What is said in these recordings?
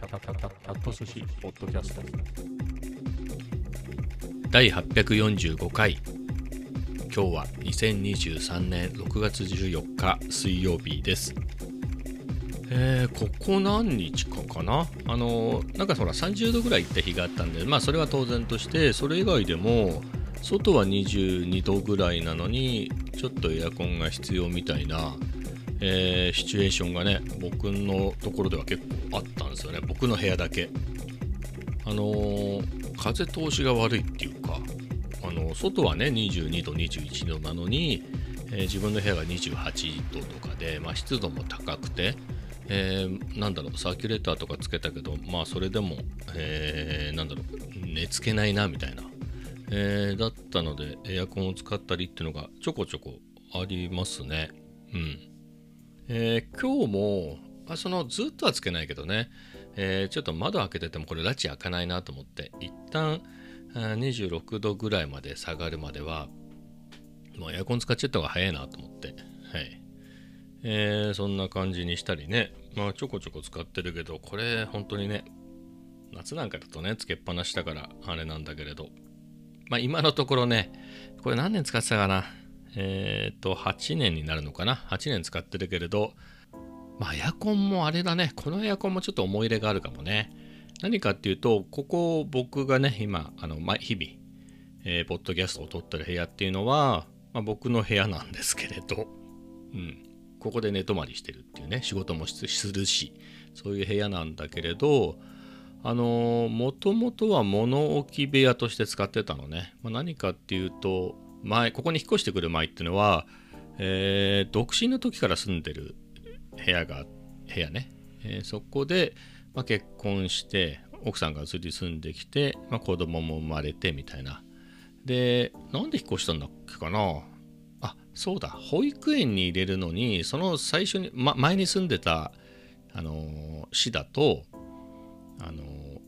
キャキャキャキャキャット寿司ポッドキャスト第845回今日は2023年6月14日水曜日ですえー、ここ何日かかなあのなんかほら30度ぐらい行った日があったんでまあそれは当然としてそれ以外でも外は22度ぐらいなのにちょっとエアコンが必要みたいなえー、シチュエーションがね僕のところでは結構ですよね。僕の部屋だけ。あのー、風通しが悪いっていうかあの外はね22度21度なのに、えー、自分の部屋が28度とかで、まあ、湿度も高くて、え、なんだろうサーキュレーターとかつけたけどまあそれでも、え、なんだろう寝つけないなみたいな、え、だったのでエアコンを使ったりっていうのがちょこちょこありますね。うん。え、今日も、あ、そのずっとはつけないけどね、えー、ちょっと窓開けててもこれラチ開かないなと思って一旦26度ぐらいまで下がるまではもうエアコン使っちゃった方が早いなと思って。はい。えー、そんな感じにしたりね。まあちょこちょこ使ってるけどこれ本当にね夏なんかだとねつけっぱなしだからあれなんだけれど。まあ今のところねこれ何年使ってたかな？えっ、ー、と、8年になるのかな ?8 年使ってるけれど、まあ、エアコンもあれだね。このエアコンもちょっと思い入れがあるかもね。何かっていうと、ここ僕がね、今、あの、日々、えー、ポッドキャストを撮ってる部屋っていうのは、まあ、僕の部屋なんですけれど、うん。ここで寝泊まりしてるっていうね、仕事もするし、そういう部屋なんだけれど、あのー、もともとは物置部屋として使ってたのね。まあ、何かっていうと、前ここに引っ越してくる前っていうのは、えー、独身の時から住んでる部屋が部屋ね、えー、そこで、まあ、結婚して奥さんが移り住んできて、まあ、子供も生まれてみたいな。でなんで引っ越したんだっけかな。あそうだ。保育園に入れるのにその最初に、ま、前に住んでた、あのー、市だと、あのー、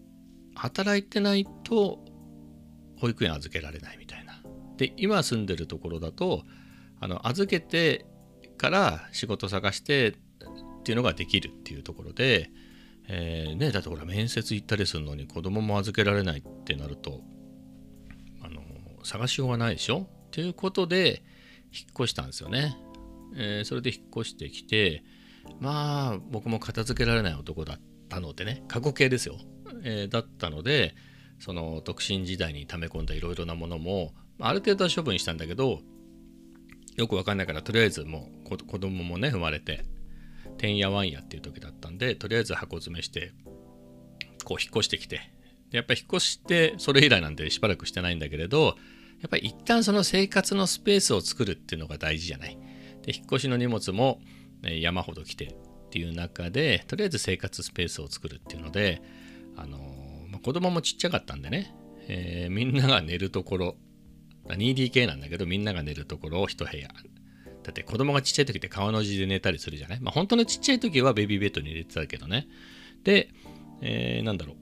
働いてないと保育園預けられないみたいな。で今住んでるところだとあの預けてから仕事探してっていうのができるっていうところで、えー、ね、だってほら面接行ったりするのに子供も預けられないってなるとあの探しようがないでしょ？ということで引っ越したんですよね。えー、それで引っ越してきてまあ僕も片付けられない男だったのでね過去形ですよ、えー、だったのでその独身時代に溜め込んだいろいろなものもある程度は処分したんだけどよくわかんないからとりあえずもう子供もね生まれててんやわんやっていう時だったんでとりあえず箱詰めしてこう引っ越してきてでやっぱり引っ越してそれ以来なんでしばらくしてないんだけれどやっぱり一旦その生活のスペースを作るっていうのが大事じゃない。で引っ越しの荷物も、山ほど来てっていう中でとりあえず生活スペースを作るっていうのであのま、子供もちっちゃかったんでね、えー、みんなが寝るところ 2DK なんだけどみんなが寝るところを1部屋だって子供がちっちゃい時って川の字で寝たりするじゃない？まあ本当のちっちゃい時はベビーベッドに入れてたけどね。で、えー、なんだろう。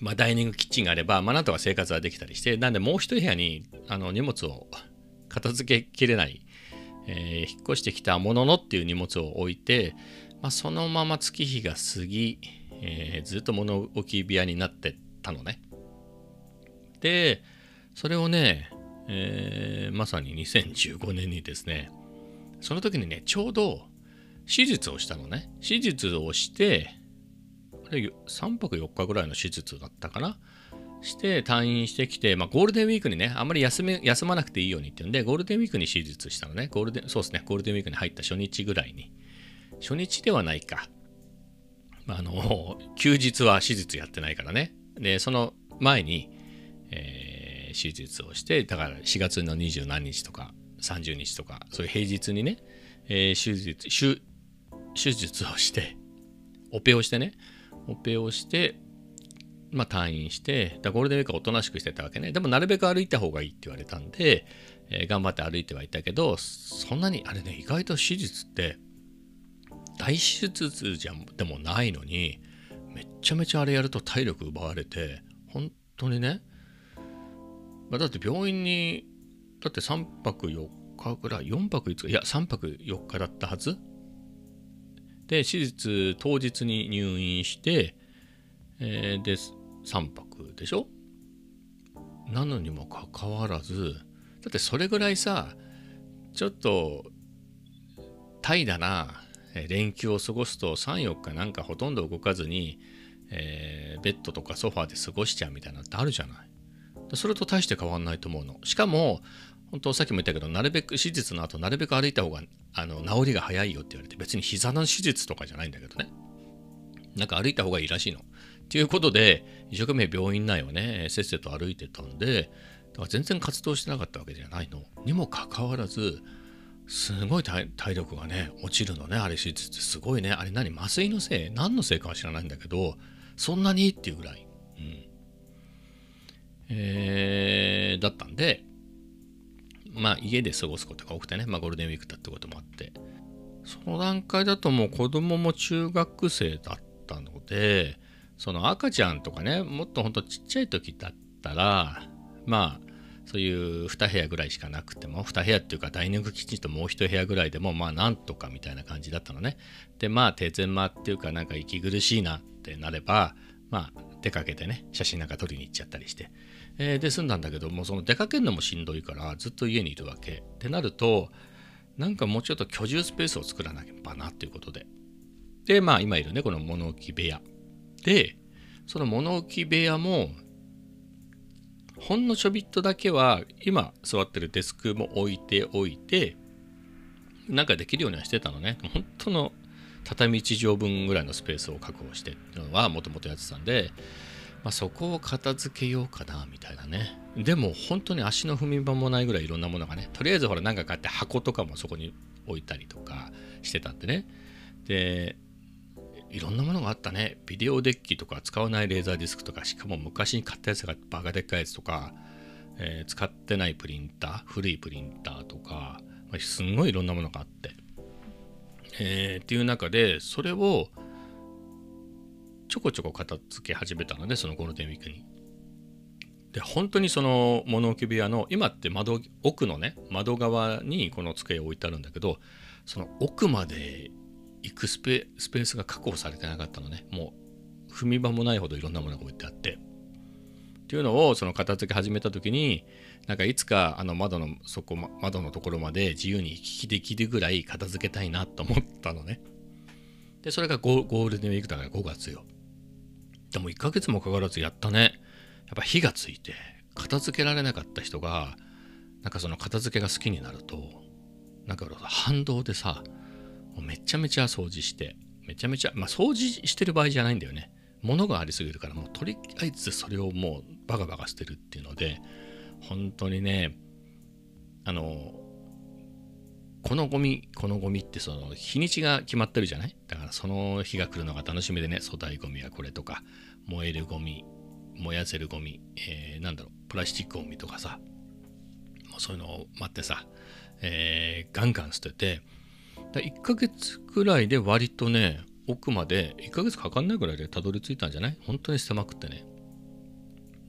まあダイニングキッチンがあればまあなんとか生活はできたりしてなんでもう1部屋にあの荷物を片付けきれない、えー、引っ越してきたもののっていう荷物を置いて、まあ、そのまま月日が過ぎ、えー、ずっと物置部屋になってたのね。でそれをね、えー、まさに2015年にですね、その時にね、ちょうど手術をしたのね。手術をして、3泊4日ぐらいの手術だったかな。して退院してきて、まあ、ゴールデンウィークにね、あんまり休め休まなくていいようにって言うんで、ゴールデンウィークに手術したのね。ゴールデン、そうですね、ゴールデンウィークに入った初日ぐらいに。初日ではないか。あの、休日は手術やってないからね。で、その前に、えー手術をしてだから4月の二十何日とか30日とかそういう平日にね、えー、手術手手術をしてオペをしてねオペをしてまあ退院してだゴールデンウィークはおとなしくしてたわけね。でもなるべく歩いた方がいいって言われたんで、えー、頑張って歩いてはいたけどそんなにあれね意外と手術って大手術じゃでもないのにめちゃめちゃあれやると体力奪われて本当にねまあ、だって病院にだって3泊4日ぐらい4泊5日いや3泊4日だったはず。で手術当日に入院してえーで3泊でしょ？なのにもかかわらずだってそれぐらいさちょっと怠惰な連休を過ごすと34日なんかほとんど動かずに、えーベッドとかソファーで過ごしちゃうみたいなのってあるじゃない。それと大して変わんないと思うの。しかも本当さっきも言ったけどなるべく手術の後なるべく歩いた方があの治りが早いよって言われて別に膝の手術とかじゃないんだけどね。なんか歩いた方がいいらしいの。ということで一生懸命病院内をねせっせと歩いてたんでだから全然活動してなかったわけじゃないの。にもかかわらずすごい体力がね落ちるのねあれ手術ってすごいね。あれ何麻酔のせい？何のせいかは知らないんだけどそんなに？っていうぐらい、うん。だったんでまあ家で過ごすことが多くてね、まあ、ゴールデンウィークだってこともあって。その段階だともう子供も中学生だったのでその赤ちゃんとかねもっとほんとちっちゃい時だったらまあそういう2部屋ぐらいしかなくても2部屋っていうかダイニングキッチンともう1部屋ぐらいでもまあなんとかみたいな感じだったのね。でまあ手狭っていうかなんか息苦しいなってなればまあ出かけてね写真なんか撮りに行っちゃったりして、えーで済んだんだけどもその出かけるのもしんどいからずっと家にいるわけ。ってなるとなんかもうちょっと居住スペースを作らなきゃなっていうことで。でまあ今いるねこの物置部屋。でその物置部屋もほんのちょびっとだけは今座ってるデスクも置いておいてなんかできるようにはしてたのね。本当の畳1畳分ぐらいのスペースを確保してっていうのはもともとやってたんで、まあ、そこを片付けようかなみたいなね。でも本当に足の踏み場もないぐらいいろんなものがねとりあえずほらなんか買って箱とかもそこに置いたりとかしてたんでね。でいろんなものがあったね。ビデオデッキとか使わないレーザーディスクとかしかも昔に買ったやつがバカでっかいやつとか、えー使ってないプリンター古いプリンターとか、まあすんごいいろんなものがあって、えーっていう中でそれをちょこちょこ片付け始めたのでそのゴールデンウィークに。で本当にその物置部屋の今って窓奥のね窓側にこの机を置いてあるんだけどその奥まで行くスペスペースが確保されてなかったのね。もう踏み場もないほどいろんなものが置いてあって。っていうのをその片付け始めた時になんかいつかあの窓のそこま窓のところまで自由に行き来できるぐらい片付けたいなと思ったのね。でそれがゴゴールデンウィークだから5月よ。でも1ヶ月もかからずやったね。やっぱ火がついて片付けられなかった人がなんかその片付けが好きになるとなんか反動でさめちゃめちゃ掃除してめちゃめちゃまあ掃除してる場合じゃないんだよね。物がありすぎるからもうとりあえずそれをもうバカバカ捨てるっていうので本当にねあのこのゴミこのゴミってその日にちが決まってるじゃない？だからその日が来るのが楽しみでね粗大ゴミはこれとか燃えるゴミ燃やせるゴミ、えーなんだろうプラスチックゴミとかさもうそういうのを待ってさ、えーガンガン捨ててだ1ヶ月くらいで割とね奥まで1ヶ月かかんないぐらいでたどり着いたんじゃない？本当に狭くてね。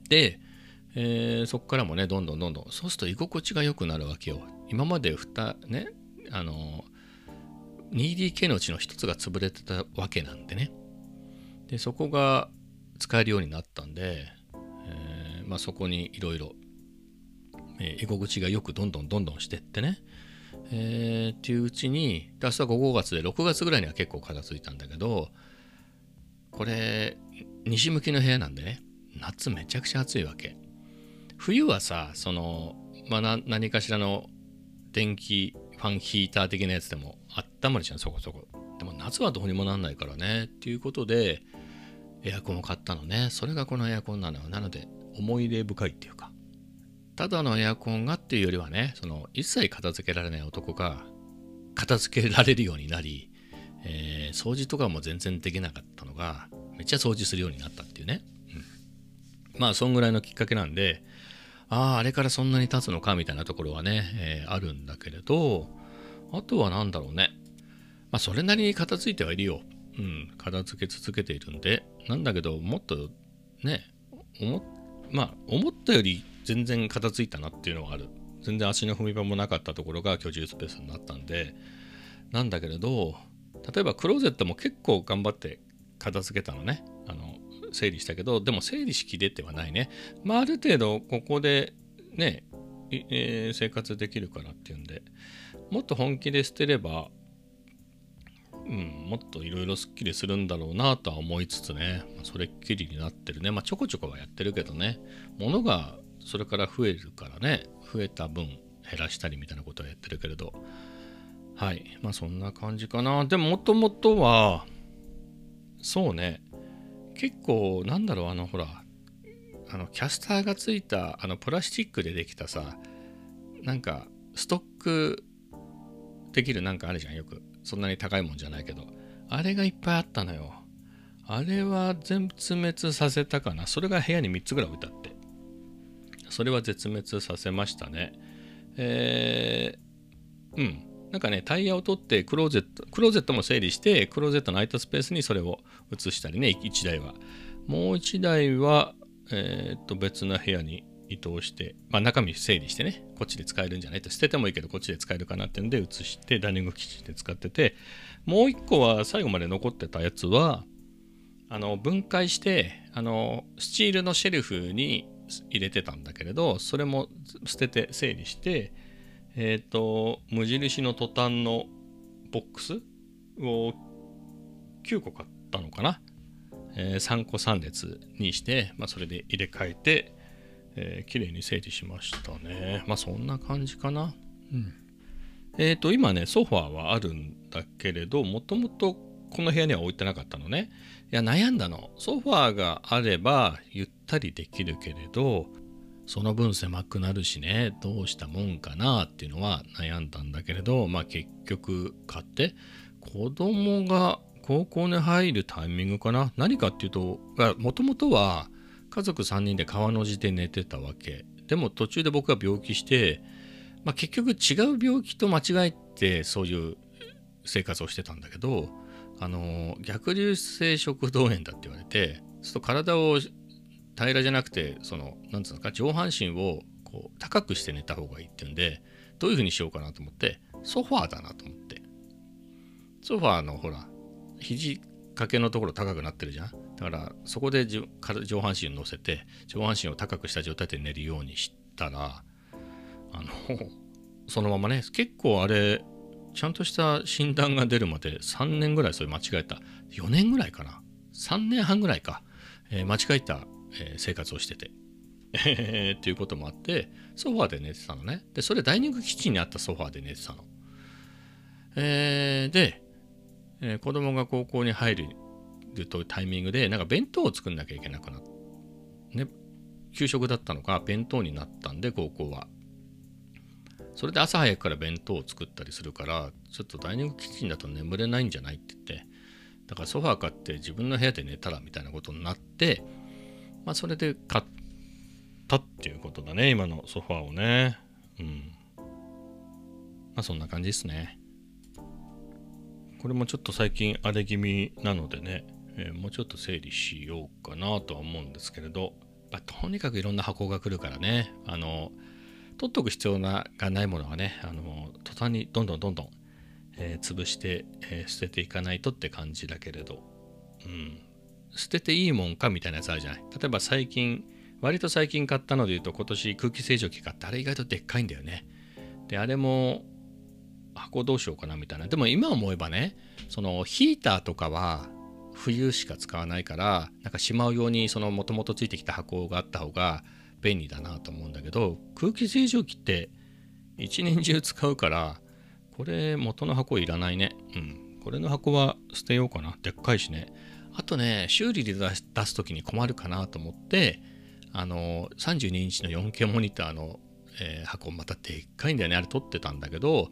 で、えーそこからもねどんどんどんどん。そうすると居心地が良くなるわけよ。今まで2ねあの 2DK のうちの1つが潰れてたわけなんでね。でそこが使えるようになったんで、えーまあ、そこにいろいろえ居心地がよくどんどんどんどんしてってね、えーっていううちに明日が5月で6月ぐらいには結構片付いたんだけどこれ西向きの部屋なんでね。夏めちゃくちゃ暑いわけ。冬はさその、まあ、な何かしらの電気ファンヒーター的なやつでも温まるじゃんそこそこ。でも夏はどうにもなんないからねっていうことでエアコンを買ったのね。それがこのエアコンなのよ。なので思い出深いっていうか。ただのエアコンがっていうよりはねその一切片付けられない男が片付けられるようになり、えー掃除とかも全然できなかったのがめっちゃ掃除するようになったっていうね、うん、まあそんぐらいのきっかけなんであああれからそんなに経つのかみたいなところはね、えーあるんだけれどあとは何だろうね。まあそれなりに片付いてはいるよ。うん片付け続けているんで。なんだけどもっとね思まあ思ったより全然片付いたなっていうのはある。全然足の踏み場もなかったところが居住スペースになったんで。なんだけれど例えばクローゼットも結構頑張って片付けたのね。あの整理したけどでも整理しきれてはないねまあある程度ここでね、えー、生活できるからっていうんでもっと本気で捨てればうん、もっといろいろすっきりするんだろうなとは思いつつね、それっきりになってるね。まあちょこちょこはやってるけどね、物がそれから増えるからね、増えた分減らしたりみたいなことはやってるけれど、はい。まあそんな感じかな。でももともとは、そうね、結構なんだろう、あのほら、あのキャスターがついたあのプラスチックでできたさ、なんかストックできるなんかあるじゃん、よく。そんなに高いもんじゃないけど。あれがいっぱいあったのよ。あれは全滅させたかな。それが部屋に3つぐらい置いてあって。それは絶滅させましたね。えー、うん。なんかね、タイヤを取ってクローゼット、クローゼットも整理して、クローゼットの空いたスペースにそれを移したりね、1台は。もう1台は、えー、っと、別な部屋に移動して、まあ、中身整理してね、こっちで使えるんじゃないと、捨ててもいいけど、こっちで使えるかなってんで移して、ダイニングキッチンで使ってて、もう1個は最後まで残ってたやつは、あの分解してあのスチールのシェルフに入れてたんだけれどそれも捨てて整理してえっ、ー、と無印のトタンのボックスを9個買ったのかな、えー、3個3列にして、まあ、それで入れ替えてえー、綺麗に整理しましたね。まあそんな感じかな。うん。えっ、ー、と、今ね、ソファーはあるんだけれど、もともとこの部屋には置いてなかったのね。いや、悩んだの。ソファーがあればゆったりできるけれど、その分狭くなるしね、どうしたもんかなっていうのは悩んだんだけれど、まあ結局買って、子供が高校に入るタイミングかな。何かっていうと、もともとは、家族3人で川の字で寝てたわけでも途中で僕が病気して、まあ、結局違う病気と間違えてそういう生活をしてたんだけどあの逆流性食道炎だって言われてちょっと体を平らじゃなくてそのなんつうのか上半身をこう高くして寝た方がいいっていうんでどういうふうにしようかなと思ってソファーだなと思って。ソファーのほら肘掛けのところ高くなってるじゃん。だからそこで上半身を乗せて上半身を高くした状態で寝るようにしたらあのそのままね結構あれちゃんとした診断が出るまで3年ぐらいそれ間違えた。4年ぐらいかな。3年半ぐらいか、えー、間違えた、えー、生活をしてて。え っていうこともあってソファーで寝てたのね。でそれダイニングキッチンにあったソファーで寝てたの。えー、で、えー、子供が高校に入るるとタイミングでなんか弁当を作んなきゃいけなくなってね給食だったのが弁当になったんで高校は。それで朝早くから弁当を作ったりするからちょっとダイニングキッチンだと眠れないんじゃないって言ってだからソファー買って自分の部屋で寝たらみたいなことになってまあそれで買ったっていうことだね今のソファーをね。うん。まあそんな感じですね。これもちょっと最近荒れ気味なのでねえー、もうちょっと整理しようかなとは思うんですけれど、まあ、とにかくいろんな箱が来るからね。あの取っとく必要がないものはねあの途端にどんどんどんどん、えー、潰して、えー、捨てていかないとって感じだけれど、うん、捨てていいもんかみたいなやつあるじゃない？例えば最近割と最近買ったので言うと今年空気清浄機買ってあれ意外とでっかいんだよね。であれも箱どうしようかなみたいな。でも今思えばねそのヒーターとかは冬しか使わないからなんかしまうようにそのもともとついてきた箱があった方が便利だなと思うんだけど空気清浄機って一年中使うからこれ元の箱いらないね。うん。これの箱は捨てようかな。でっかいしね。あとね修理で出す出す時に困るかなと思ってあの32インチの 4K モニターの、えー、箱またでっかいんだよねあれ撮ってたんだけど、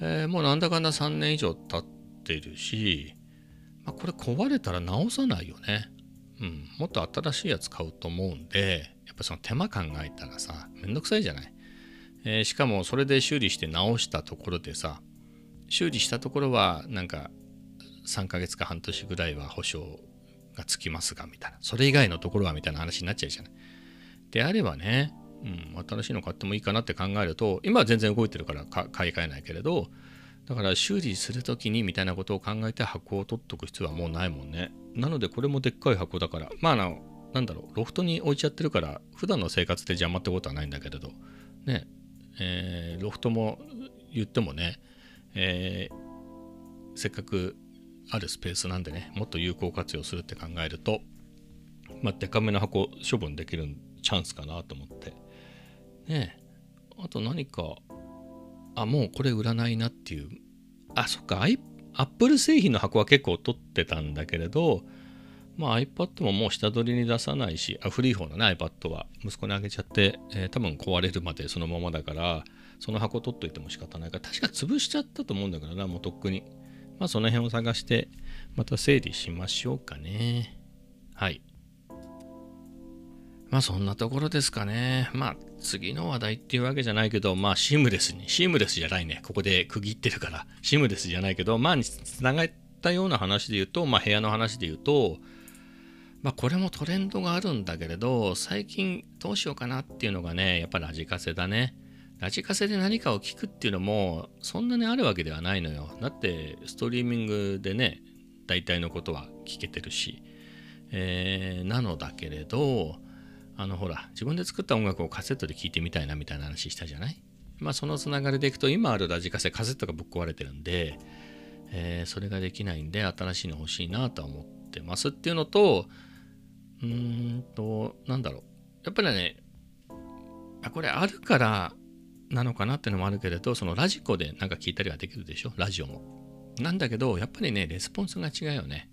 えー、もうなんだかんだ3年以上経ってるしまあ、これ壊れたら直さないよね。うん、もっと新しいやつ買うと思うんで、やっぱその手間考えたらさ、めんどくさいじゃない。えー、しかもそれで修理して直したところでさ、修理したところはなんか3ヶ月か半年ぐらいは保証がつきますが、みたいな。それ以外のところはみたいな話になっちゃうじゃない。であればね、うん、新しいの買ってもいいかなって考えると、今は全然動いてるから買い替えないけれど、だから修理する時にみたいなことを考えて箱を取っとく必要はもうないもんねなのでこれもでっかい箱だからまああのなんだろうロフトに置いちゃってるから普段の生活で邪魔ってことはないんだけれどねえーロフトも言ってもね、えーせっかくあるスペースなんでねもっと有効活用するって考えるとまあデカめの箱処分できるチャンスかなと思って。ねえあと何かあもうこれ売らないなっていう。あそっか i- Apple 製品の箱は結構取ってたんだけれどまあ iPad ももう下取りに出さないしあ古い方のね iPad は。息子にあげちゃって、えー多分壊れるまでそのままだからその箱取っといても仕方ないから確か潰しちゃったと思うんだからなもうとっくに。まあその辺を探してまた整理しましょうかねはいまあそんなところですかね。まあ次の話題っていうわけじゃないけど、まあシームレスに、シームレスじゃないね。ここで区切ってるから、シームレスじゃないけど、まあつながったような話で言うと、まあ部屋の話で言うと、まあこれもトレンドがあるんだけれど、最近どうしようかなっていうのがね、やっぱラジカセだね。ラジカセで何かを聞くっていうのも、そんなにあるわけではないのよ。だってストリーミングでね、大体のことは聞けてるし、えーなのだけれど、あのほら自分で作った音楽をカセットで聴いてみたいなみたいな話したじゃない？まあそのつながりでいくと今あるラジカセカセットがぶっ壊れてるんで、えーそれができないんで新しいの欲しいなと思ってますっていうのとうーんとなんだろう。やっぱりねこれあるからなのかなっていうのもあるけれどそのラジコでなんか聞いたりはできるでしょ？ラジオも。なんだけどやっぱりねレスポンスが違うよね。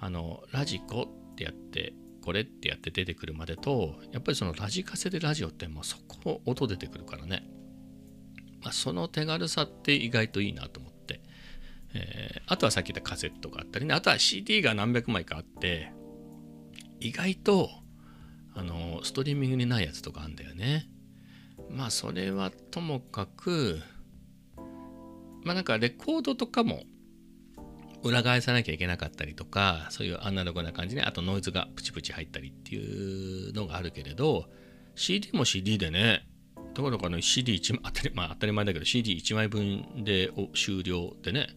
あのラジコってやってこれってやって出てくるまでとやっぱりそのラジカセでラジオってもうそこ音出てくるからね、まあ、その手軽さって意外といいなと思って、えーあとはさっき言ったカセットがあったりね。あとは CD が何百枚かあって意外とあのストリーミングにないやつとかあんだよね。まあそれはともかくまあなんかレコードとかも裏返さなきゃいけなかったりとかそういうアナログな感じねあとノイズがプチプチ入ったりっていうのがあるけれど CD も CD でねだからかね CD1 枚当たり,、まあ、当たり前だけど CD1 枚分で終了でね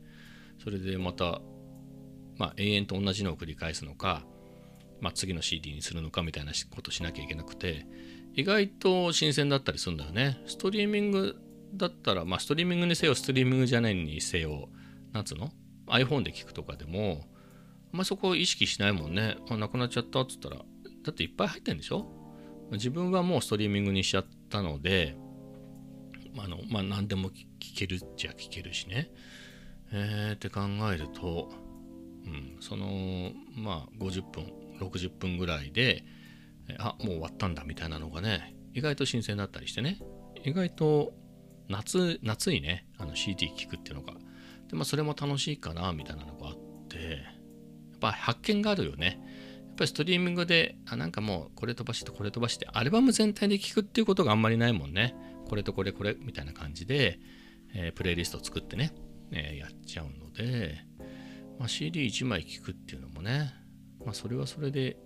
それでまた、まあ、永遠と同じのを繰り返すのか、まあ、次の CD にするのかみたいなことしなきゃいけなくて意外と新鮮だったりするんだよね。ストリーミングだったらまあストリーミングにせよストリーミングじゃないにせよなんつうの？iPhone で聞くとかでもあんまりそこを意識しないもんね。あなくなっちゃったっつったらだっていっぱい入ってんでしょ？自分はもうストリーミングにしちゃったのであのまあ何でも聞けるっちゃ聞けるしね。えー、って考えると、うん、そのまあ50分60分ぐらいであもう終わったんだみたいなのがね意外と新鮮だったりしてね。意外と夏夏いねあの CD 聞くっていうのが。でまあそれも楽しいかなみたいなのがあって。やっぱ発見があるよね。やっぱりストリーミングであなんかもうこれ飛ばしてこれ飛ばしてアルバム全体で聞くっていうことがあんまりないもんね。これとこれこれみたいな感じで、えープレイリスト作ってね、えーやっちゃうので、まあ、CD1 枚聞くっていうのもね、まあ、それはそれで、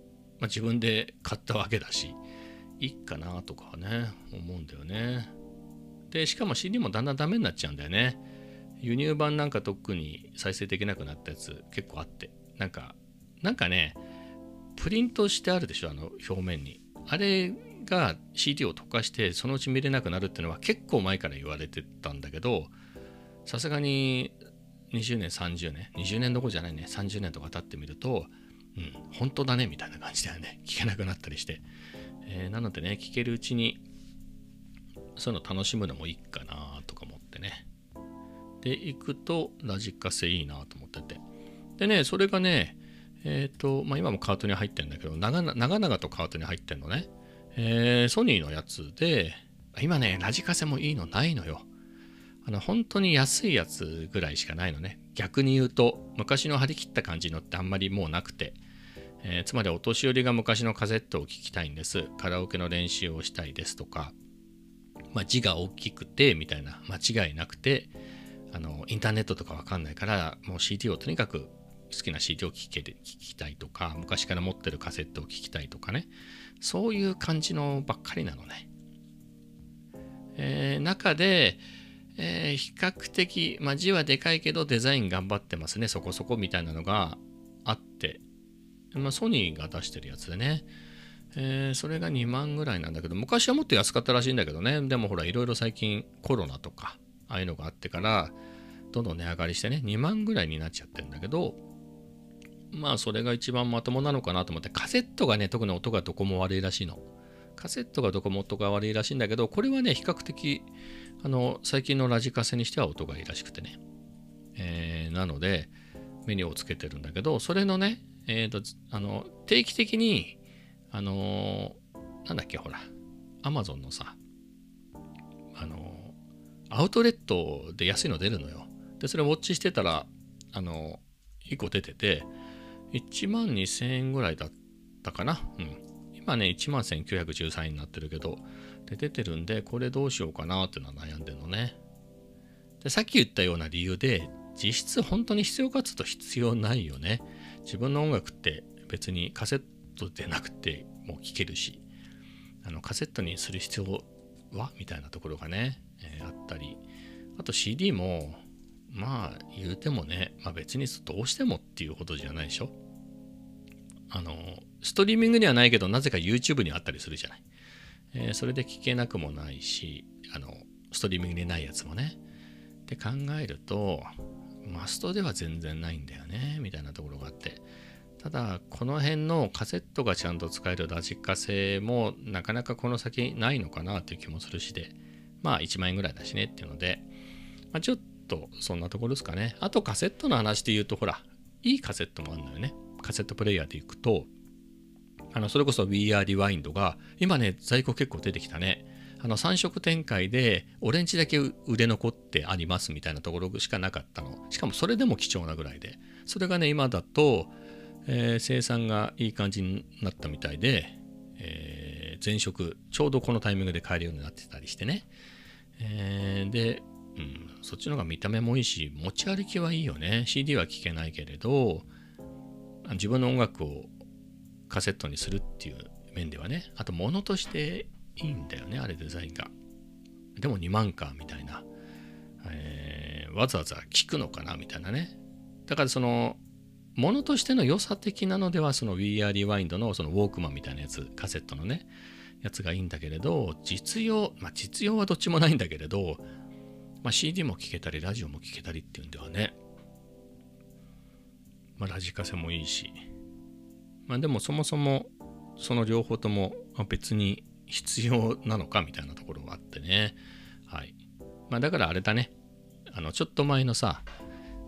まあ、自分で買ったわけだしいいかなとかね思うんだよね。でしかも CD もだんだんダメになっちゃうんだよね。輸入版なんか特に再生できなくなったやつ結構あって。なんかなんかねプリントしてあるでしょあの表面に。あれが CD を溶かしてそのうち見れなくなるっていうのは結構前から言われてたんだけどさすがに20年30年？20年どころじゃないね。30年とか経ってみるとうん本当だねみたいな感じだよね。聞けなくなったりして、えーなのでね聞けるうちにそういうの楽しむのもいいかなとか思ってね。で行くとラジカセいいなと思ってて。でねそれがねえっ、とまあ今もカートに入ってるんだけど長々長々とカートに入ってんのね。えーソニーのやつで今ねラジカセもいいのないのよ。あの本当に安いやつぐらいしかないのね。逆に言うと昔の張り切った感じのってあんまりもうなくて、えーつまりお年寄りが昔のカセットを聴きたいんです。カラオケの練習をしたいですとか、まあ、字が大きくてみたいな。間違いなくて。あのインターネットとかわかんないからもう CD をとにかく好きな CD を聴ける聴きたいとか。昔から持ってるカセットを聴きたいとかね。そういう感じのばっかりなのね、えー中で、えー比較的、まあ、字はでかいけどデザイン頑張ってますね。そこそこみたいなのがあって、まあ、ソニーが出してるやつでね、えーそれが2万ぐらいなんだけど昔はもっと安かったらしいんだけどね。でもほらいろいろ最近コロナとかああいうのがあってからどんどん値上がりしてね2万ぐらいになっちゃってるんだけどまあそれが一番まともなのかなと思ってカセットがね特に音がどこも悪いらしいの。カセットがどこも音が悪いらしいんだけどこれはね比較的あの最近のラジカセにしては音がいいらしくてね、えーなのでメニューをつけてるんだけどそれのね、えーとあの定期的にあのーなんだっけほらアマゾンのさあのーアウトレットで安いの出るのよ。でそれウォッチしてたらあの1個出てて1万2000円ぐらいだったかな。うん。今ね1万1913円になってるけどで出てるんでこれどうしようかなっていうのは悩んでるのね。でさっき言ったような理由で実質本当に必要かつと必要ないよね。自分の音楽って別にカセットでなくてもう聴けるし。あのカセットにする必要はみたいなところがね、えーあったり。あと CD もまあ言うてもね、まあ、別にどうしてもっていうほどじゃないでしょ。あのストリーミングにはないけどなぜか YouTube にあったりするじゃない、えーそれで聞けなくもないしあのストリーミングにないやつもね。って考えるとマストでは全然ないんだよねみたいなところがあって。ただこの辺のカセットがちゃんと使えるラジカセもなかなかこの先ないのかなっていう気もするしで。まあ1万円ぐらいだしねっていうので、まあ、ちょっとそんなところですかね。あとカセットの話で言うとほらいいカセットもあるのよね。カセットプレイヤーでいくとあのそれこそ We Are Rewind が今ね在庫結構出てきたね。あの3色展開でオレンジだけ売れ残ってありますみたいなところしかなかったの。しかもそれでも貴重なぐらいで。それがね今だと、えー生産がいい感じになったみたいで、えー全色ちょうどこのタイミングで買えるようになってたりしてね、えーで、うん、そっちの方が見た目もいいし持ち歩きはいいよね。CD は聴けないけれど自分の音楽をカセットにするっていう面ではね。あと物としていいんだよねあれデザインが。でも2万かみたいな、えーわざわざ聞くのかなみたいなね。だからその物としての良さ的なのではその We Are Rewind のそのウォークマンみたいなやつカセットのねやつがいいんだけれど実用まあ実用はどっちもないんだけれど、まあ、CD も聴けたりラジオも聴けたりっていうんではね。まあラジカセもいいし。まあでもそもそもその両方とも別に必要なのかみたいなところがあってね。はい。まあだからあれだね。あのちょっと前のさ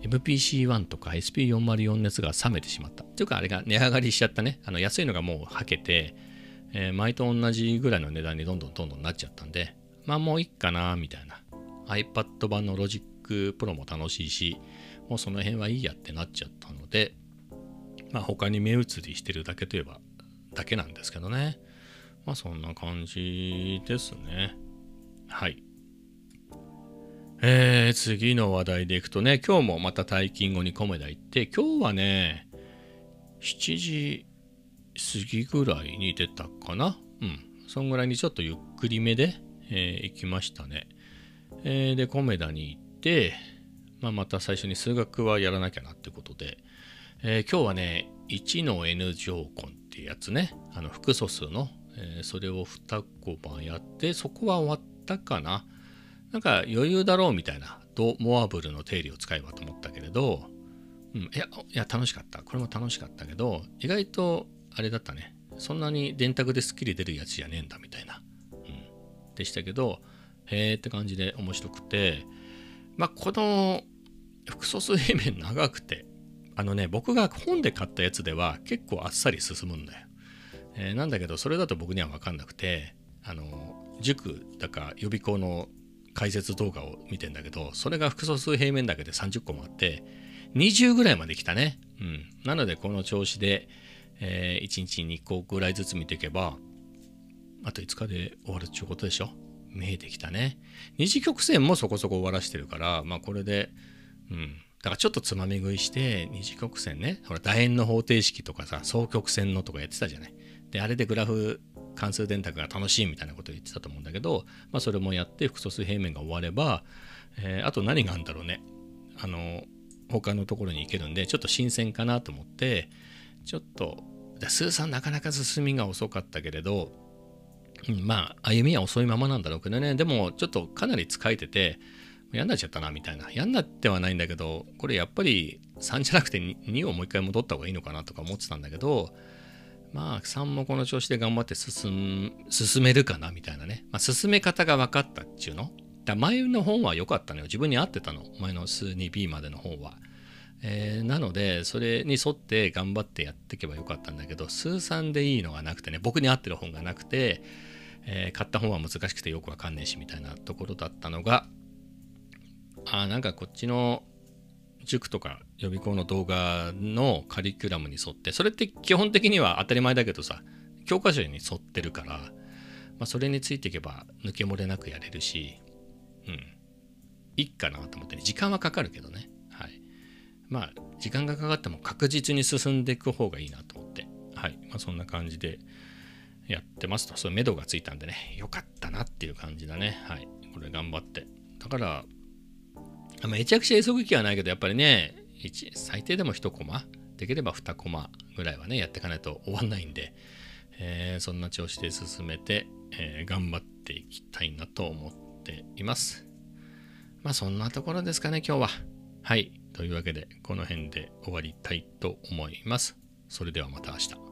MPC1 とか SP404 熱が冷めてしまった。っていうかあれが値上がりしちゃったね。あの安いのがもうはけて、えー前と同じぐらいの値段にどんどんどんどんなっちゃったんで。まあもういいかなみたいな。iPad 版の Logic Pro も楽しいしもうその辺はいいやってなっちゃったので。まあ他に目移りしてるだけといえばだけなんですけどね。まあそんな感じですね。はい。えー、次の話題でいくとね今日もまた退勤後にコメダ行って今日はね7時過ぎぐらいに出たかな。うん。そんぐらいにちょっとゆっくりめで、えー行きましたね、えーでコメダに行って、まあ、また最初に数学はやらなきゃなってことで、えー今日はね1の N 乗根っていうやつね。あの複素数の、えーそれを2個番やってそこは終わったかな。なんか余裕だろうみたいな。ド・モアブルの定理を使えばと思ったけれど、うん、いやいや楽しかった。これも楽しかったけど意外とあれだったね。そんなに電卓ですっきり出るやつじゃねえんだみたいな、うん、でしたけどへーって感じで面白くて。まあこの複素数平面長くて。あのね僕が本で買ったやつでは結構あっさり進むんだよ、えーなんだけどそれだと僕には分かんなくてあの塾だか予備校の解説動画を見てんだけどそれが複素数平面だけで30個もあって20ぐらいまで来たね、うん、なのでこの調子で、え1日2個ぐらいずつ見ていけばあと5日で終わるっていうことでしょ？見えてきたね。二次曲線もそこそこ終わらしてるからまあこれでうん。だからちょっとつまみ食いして二次曲線ね。ほら楕円の方程式とかさ双曲線のとかやってたじゃない。であれでグラフ関数電卓が楽しいみたいなこと言ってたと思うんだけど、まあ、それもやって複素数平面が終われば、えーあと何があるんだろうね。あの、他のところに行けるんで、ちょっと新鮮かなと思って、ちょっと、でスーさんなかなか進みが遅かったけれど、うんまあ、歩みは遅いままなんだろうけどね、でもちょっとかなり疲れてて、嫌になっちゃったなみたいな。嫌になってはないんだけど、これやっぱり3じゃなくて 2, をもう一回戻った方がいいのかなとか思ってたんだけど、まあ3もこの調子で頑張って進進めるかなみたいなね。まあ、進め方が分かったっていうの。だ前の本は良かったのよ。自分に合ってたの。前の数 2B までの本は。えーなので、それに沿って頑張ってやっていけばよかったんだけど、数3でいいのがなくてね、僕に合ってる本がなくて、えー買った本は難しくてよくわかんねえしみたいなところだったのが、あなんかこっちの塾とか予備校の動画のカリキュラムに沿って、それって基本的には当たり前だけどさ、教科書に沿ってるから、まあ、それについていけば抜け漏れなくやれるし、うん、いいかなと思ってね、時間はかかるけどね。はい。まあ、時間がかかっても確実に進んでいく方がいいなと思って、はい。まあ、そんな感じでやってますと、そういう目処がついたんでね、よかったなっていう感じだね。はい。これ頑張って。だから、めちゃくちゃ急ぐ気はないけど、やっぱりね、最低でも1コマ、できれば2コマぐらいはね、やっていかないと終わんないんで、えーそんな調子で進めて、えー頑張っていきたいなと思っています。まあそんなところですかね、今日は。はい。というわけで、この辺で終わりたいと思います。それではまた明日。